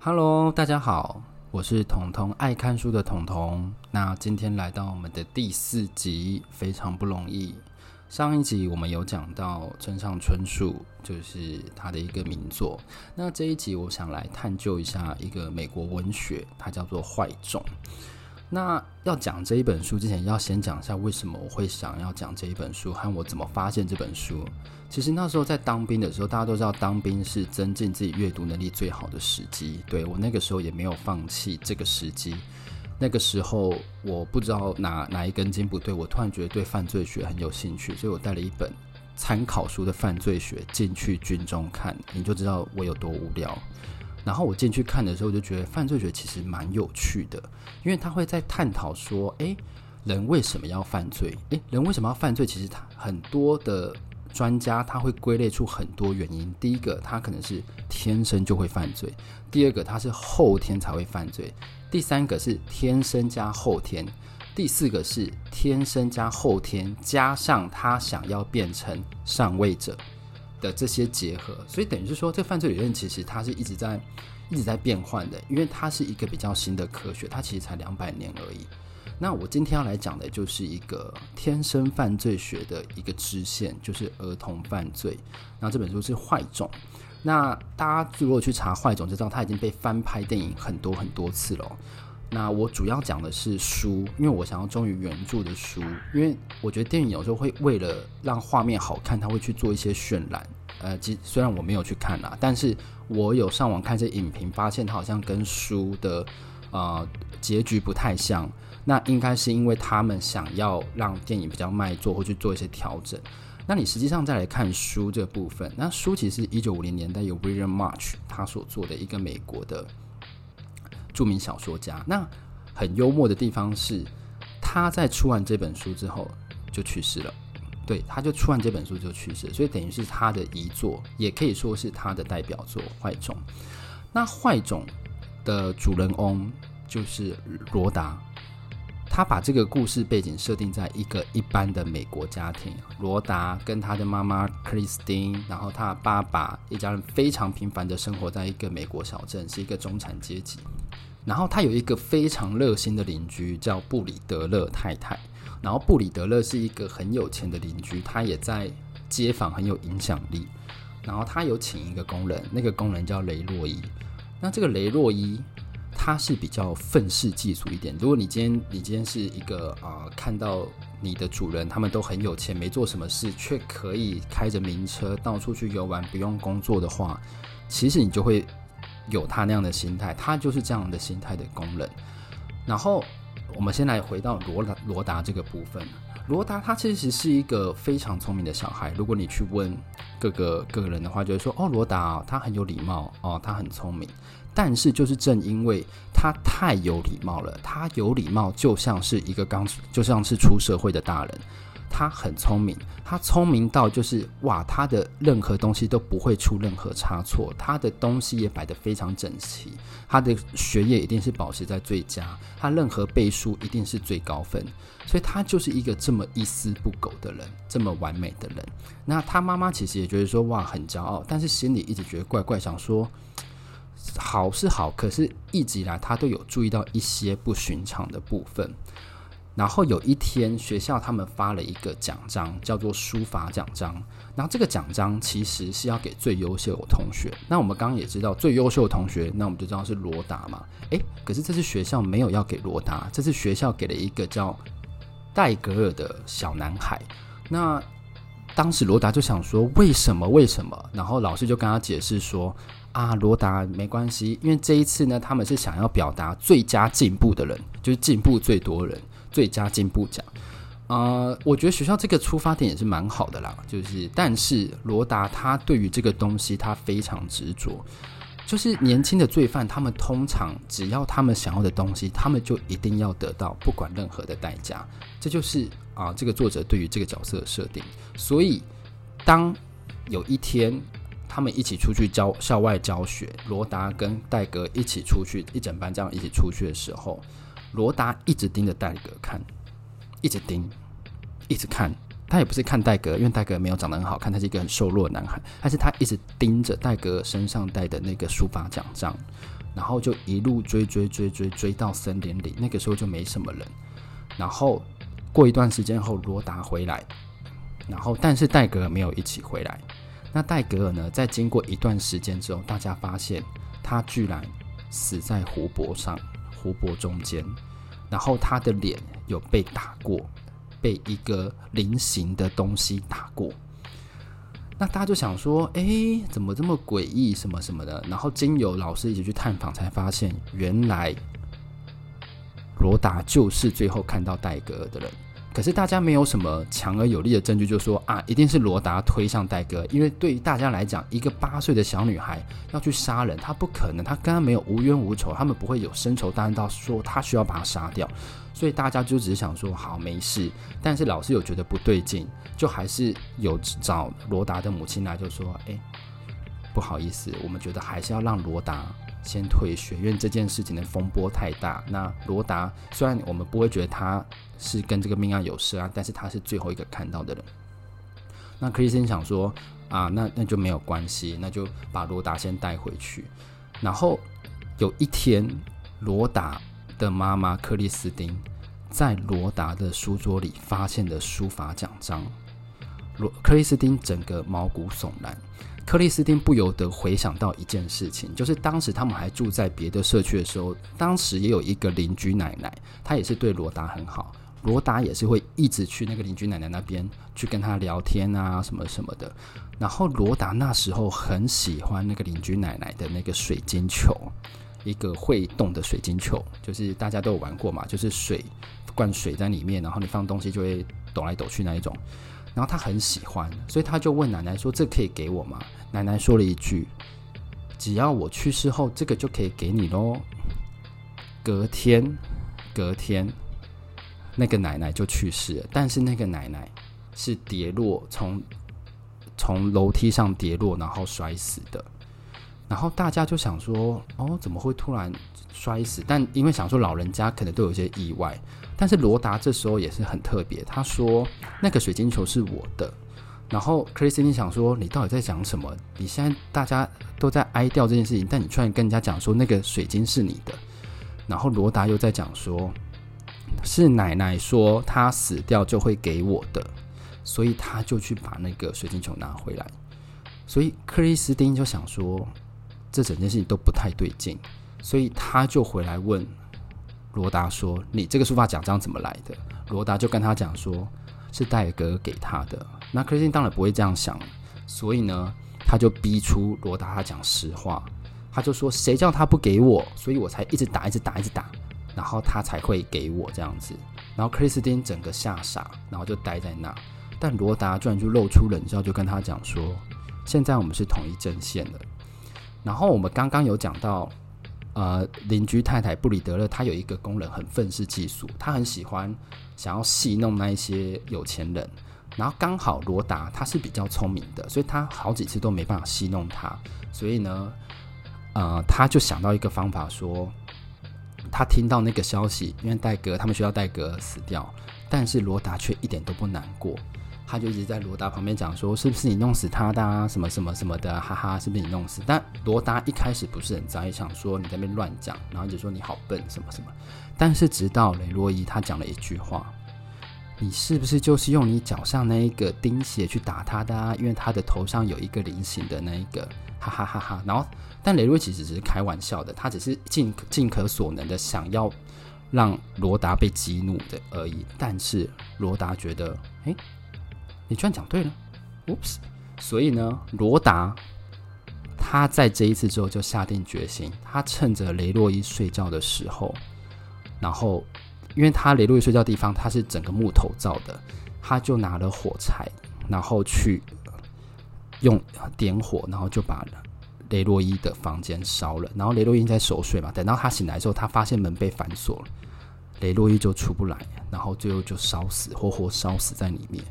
Hello，大家好，我是彤彤爱看书的彤彤。那今天来到我们的第四集，非常不容易。上一集我们有讲到村上春树，就是他的一个名作。那这一集我想来探究一下一个美国文学，它叫做坏种。那要讲这一本书之前，要先讲一下为什么我会想要讲这一本书，和我怎么发现这本书。其实那时候在当兵的时候，大家都知道当兵是增进自己阅读能力最好的时机。对，我那个时候也没有放弃这个时机。那个时候我不知道哪哪一根筋不对，我突然觉得对犯罪学很有兴趣，所以我带了一本参考书的犯罪学进去军中看，你就知道我有多无聊。然后我进去看的时候，就觉得犯罪学其实蛮有趣的，因为他会在探讨说，诶，人为什么要犯罪？诶，人为什么要犯罪？其实他很多的专家他会归类出很多原因。第一个，他可能是天生就会犯罪；第二个，他是后天才会犯罪；第三个是天生加后天；第四个是天生加后天加上他想要变成上位者。的这些结合，所以等于是说，这犯罪理论其实它是一直在一直在变换的，因为它是一个比较新的科学，它其实才两百年而已。那我今天要来讲的就是一个天生犯罪学的一个支线，就是儿童犯罪。那这本书是坏种。那大家如果去查坏种，就知道它已经被翻拍电影很多很多次了。那我主要讲的是书，因为我想要忠于原著的书，因为我觉得电影有时候会为了让画面好看，他会去做一些渲染。呃，即虽然我没有去看啦，但是我有上网看这影评，发现它好像跟书的呃结局不太像。那应该是因为他们想要让电影比较卖座，或去做一些调整。那你实际上再来看书这部分，那书其实是一九五零年代由 William March 他所做的一个美国的。著名小说家，那很幽默的地方是，他在出完这本书之后就去世了。对，他就出完这本书就去世，所以等于是他的遗作，也可以说是他的代表作《坏种》。那《坏种》的主人翁就是罗达，他把这个故事背景设定在一个一般的美国家庭，罗达跟他的妈妈克里斯汀，然后他爸爸一家人非常平凡的生活在一个美国小镇，是一个中产阶级。然后他有一个非常热心的邻居，叫布里德勒太太。然后布里德勒是一个很有钱的邻居，他也在街坊很有影响力。然后他有请一个工人，那个工人叫雷洛伊。那这个雷洛伊他是比较愤世嫉俗一点。如果你今天你今天是一个啊、看到你的主人他们都很有钱，没做什么事，却可以开着名车到处去游玩，不用工作的话，其实你就会。有他那样的心态，他就是这样的心态的工人。然后，我们先来回到罗达罗达这个部分。罗达他其实是一个非常聪明的小孩。如果你去问各个各个人的话，就会说：“哦，罗达，他很有礼貌哦，他很聪明。”但是，就是正因为他太有礼貌了，他有礼貌就像是一个刚就像是出社会的大人。他很聪明，他聪明到就是哇，他的任何东西都不会出任何差错，他的东西也摆得非常整齐，他的学业一定是保持在最佳，他任何背书一定是最高分，所以他就是一个这么一丝不苟的人，这么完美的人。那他妈妈其实也觉得说哇，很骄傲，但是心里一直觉得怪怪，想说好是好，可是一直以来他都有注意到一些不寻常的部分。然后有一天，学校他们发了一个奖章，叫做书法奖章。然后这个奖章其实是要给最优秀的同学。那我们刚刚也知道，最优秀的同学，那我们就知道是罗达嘛。诶，可是这次学校没有要给罗达，这次学校给了一个叫戴格尔的小男孩。那当时罗达就想说，为什么？为什么？然后老师就跟他解释说，啊，罗达没关系，因为这一次呢，他们是想要表达最佳进步的人，就是进步最多人。最佳进步奖，呃，我觉得学校这个出发点也是蛮好的啦。就是，但是罗达他对于这个东西他非常执着。就是年轻的罪犯，他们通常只要他们想要的东西，他们就一定要得到，不管任何的代价。这就是啊、这个作者对于这个角色的设定。所以，当有一天他们一起出去教校外教学，罗达跟戴格一起出去，一整班这样一起出去的时候。罗达一直盯着戴格看，一直盯，一直看。他也不是看戴格，因为戴格没有长得很好看，他是一个很瘦弱的男孩。但是他一直盯着戴格身上戴的那个书法奖章，然后就一路追追追追追到森林里，那个时候就没什么人。然后过一段时间后，罗达回来，然后但是戴格尔没有一起回来。那戴格尔呢，在经过一段时间之后，大家发现他居然死在湖泊上，湖泊中间，然后他的脸有被打过，被一个菱形的东西打过。那大家就想说，哎，怎么这么诡异，什么什么的？然后经由老师一起去探访，才发现原来罗达就是最后看到戴格尔的人。可是大家没有什么强而有力的证据，就说啊，一定是罗达推向戴哥。因为对于大家来讲，一个八岁的小女孩要去杀人，她不可能，她跟他没有无冤无仇，他们不会有深仇大恨到说她需要把他杀掉。所以大家就只是想说，好，没事。但是老师有觉得不对劲。就还是有找罗达的母亲来，就说：“哎，不好意思，我们觉得还是要让罗达先退学，因为这件事情的风波太大。那罗达虽然我们不会觉得他是跟这个命案有涉案，但是他是最后一个看到的人。那克里斯汀想说：啊，那那就没有关系，那就把罗达先带回去。然后有一天，罗达的妈妈克里斯汀在罗达的书桌里发现了书法奖章。”罗克里斯汀整个毛骨悚然，克里斯汀不由得回想到一件事情，就是当时他们还住在别的社区的时候，当时也有一个邻居奶奶，她也是对罗达很好，罗达也是会一直去那个邻居奶奶那边去跟她聊天啊什么什么的。然后罗达那时候很喜欢那个邻居奶奶的那个水晶球，一个会动的水晶球，就是大家都有玩过嘛，就是水灌水在里面，然后你放东西就会抖来抖去那一种。然后他很喜欢，所以他就问奶奶说：“这可以给我吗？”奶奶说了一句：“只要我去世后，这个就可以给你喽。”隔天，隔天，那个奶奶就去世了。但是那个奶奶是跌落，从从楼梯上跌落，然后摔死的。然后大家就想说：“哦，怎么会突然摔死？”但因为想说老人家可能都有些意外。但是罗达这时候也是很特别，他说那个水晶球是我的，然后克里斯汀想说，你到底在讲什么？你现在大家都在哀悼这件事情，但你突然跟人家讲说那个水晶是你的，然后罗达又在讲说，是奶奶说她死掉就会给我的，所以他就去把那个水晶球拿回来，所以克里斯汀就想说这整件事情都不太对劲，所以他就回来问。罗达说：“你这个书法奖章怎么来的？”罗达就跟他讲说：“是戴格给他的。”那克里斯汀当然不会这样想，所以呢，他就逼出罗达他讲实话，他就说：“谁叫他不给我？所以我才一直打，一直打，一直打，然后他才会给我这样子。”然后克里斯汀整个吓傻，然后就待在那。但罗达居然就露出冷笑，就跟他讲说：“现在我们是统一阵线的。”然后我们刚刚有讲到。呃，邻居太太布里德勒，她有一个工人很愤世嫉俗，她很喜欢想要戏弄那一些有钱人。然后刚好罗达他是比较聪明的，所以他好几次都没办法戏弄他。所以呢，呃，他就想到一个方法说，说他听到那个消息，因为戴格他们学校戴格死掉，但是罗达却一点都不难过。他就一直在罗达旁边讲说：“是不是你弄死他的啊？什么什么什么的，哈哈，是不是你弄死？”但罗达一开始不是很在意，想说你在那边乱讲，然后就说你好笨，什么什么。但是直到雷洛伊他讲了一句话：“你是不是就是用你脚上那一个钉鞋去打他的啊？因为他的头上有一个菱形的那一个，哈哈哈哈。”然后，但雷洛伊其实只是开玩笑的，他只是尽尽可所能的想要让罗达被激怒的而已。但是罗达觉得，诶。你居然讲对了，Oops！所以呢，罗达他在这一次之后就下定决心，他趁着雷洛伊睡觉的时候，然后因为他雷洛伊睡觉的地方他是整个木头造的，他就拿了火柴，然后去用点火，然后就把雷洛伊的房间烧了。然后雷洛伊在熟睡嘛，等到他醒来之后，他发现门被反锁了，雷洛伊就出不来，然后最后就烧死，活活烧死在里面。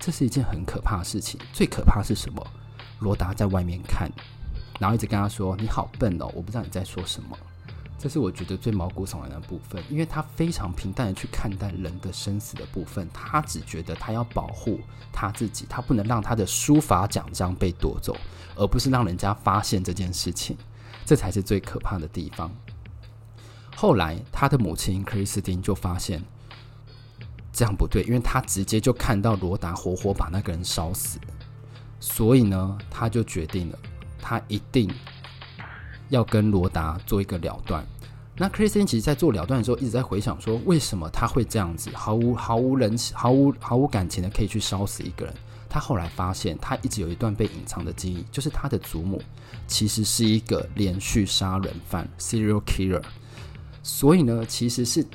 这是一件很可怕的事情。最可怕是什么？罗达在外面看，然后一直跟他说：“你好笨哦，我不知道你在说什么。”这是我觉得最毛骨悚然的部分，因为他非常平淡的去看待人的生死的部分，他只觉得他要保护他自己，他不能让他的书法奖章被夺走，而不是让人家发现这件事情。这才是最可怕的地方。后来，他的母亲克里斯汀就发现这样不对，因为他直接就看到罗达活活把那个人烧死，所以呢，他就决定了，他一定要跟罗达做一个了断。那克里斯汀其实，在做了断的时候，一直在回想说，为什么他会这样子，毫无毫无人情、毫无毫无感情的可以去烧死一个人。他后来发现，他一直有一段被隐藏的记忆，就是他的祖母其实是一个连续杀人犯 （serial killer）。所以呢，其实是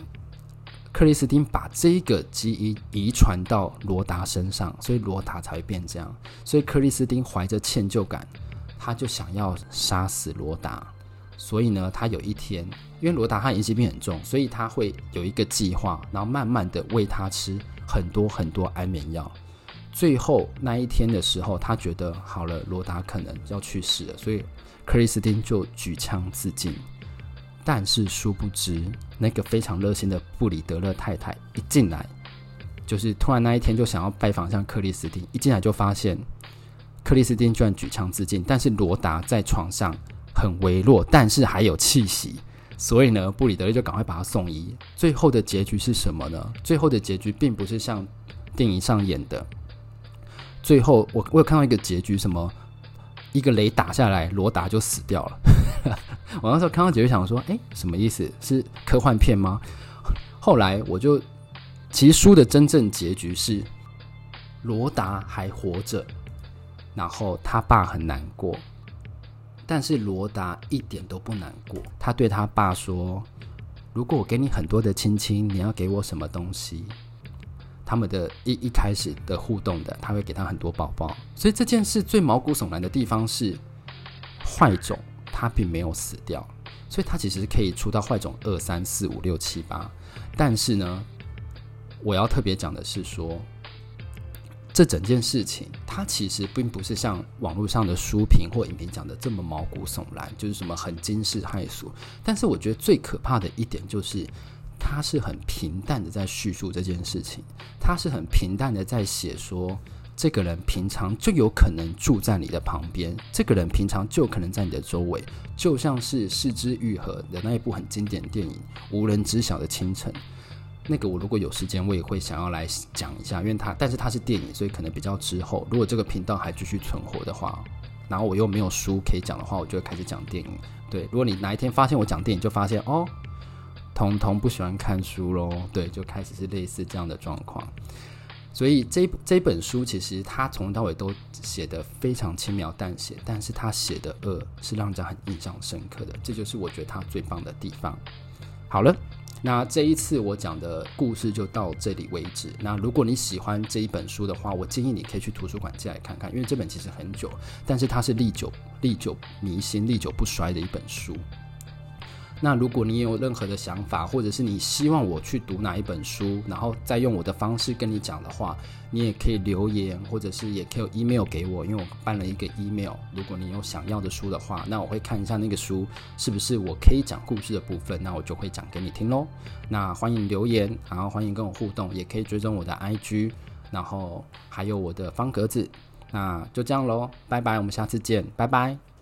克里斯汀把这个基因遗传到罗达身上，所以罗达才会变这样。所以克里斯汀怀着歉疚感，他就想要杀死罗达。所以呢，他有一天，因为罗达他疑心病很重，所以他会有一个计划，然后慢慢的喂他吃很多很多安眠药。最后那一天的时候，他觉得好了，罗达可能要去世了，所以克里斯汀就举枪自尽。但是殊不知，那个非常热心的布里德勒太太一进来，就是突然那一天就想要拜访像克里斯汀，一进来就发现克里斯汀居然举枪自尽，但是罗达在床上很微弱，但是还有气息，所以呢，布里德勒就赶快把他送医。最后的结局是什么呢？最后的结局并不是像电影上演的。最后，我我有看到一个结局，什么一个雷打下来，罗达就死掉了。我那时候看到结局，想说，哎，什么意思？是科幻片吗？后来我就，其实书的真正结局是，罗达还活着，然后他爸很难过，但是罗达一点都不难过。他对他爸说：“如果我给你很多的亲亲，你要给我什么东西？”他们的一一开始的互动的，他会给他很多宝宝，所以这件事最毛骨悚然的地方是，坏种他并没有死掉，所以他其实可以出到坏种二三四五六七八，但是呢，我要特别讲的是说，这整件事情它其实并不是像网络上的书评或影评讲的这么毛骨悚然，就是什么很惊世骇俗，但是我觉得最可怕的一点就是。他是很平淡的在叙述这件事情，他是很平淡的在写说，这个人平常就有可能住在你的旁边，这个人平常就可能在你的周围，就像是是枝裕和的那一部很经典电影《无人知晓的清晨》。那个我如果有时间，我也会想要来讲一下，因为他但是他是电影，所以可能比较之后，如果这个频道还继续存活的话，然后我又没有书可以讲的话，我就会开始讲电影。对，如果你哪一天发现我讲电影，就发现哦。彤彤不喜欢看书喽，对，就开始是类似这样的状况。所以这这本书其实他从头到尾都写得非常轻描淡写，但是他写的恶是让人家很印象深刻的，这就是我觉得他最棒的地方。好了，那这一次我讲的故事就到这里为止。那如果你喜欢这一本书的话，我建议你可以去图书馆借来看看，因为这本其实很久，但是它是历久历久弥新、历久不衰的一本书。那如果你有任何的想法，或者是你希望我去读哪一本书，然后再用我的方式跟你讲的话，你也可以留言，或者是也可以 email 给我，因为我办了一个 email。如果你有想要的书的话，那我会看一下那个书是不是我可以讲故事的部分，那我就会讲给你听喽。那欢迎留言，然后欢迎跟我互动，也可以追踪我的 IG，然后还有我的方格子。那就这样喽，拜拜，我们下次见，拜拜。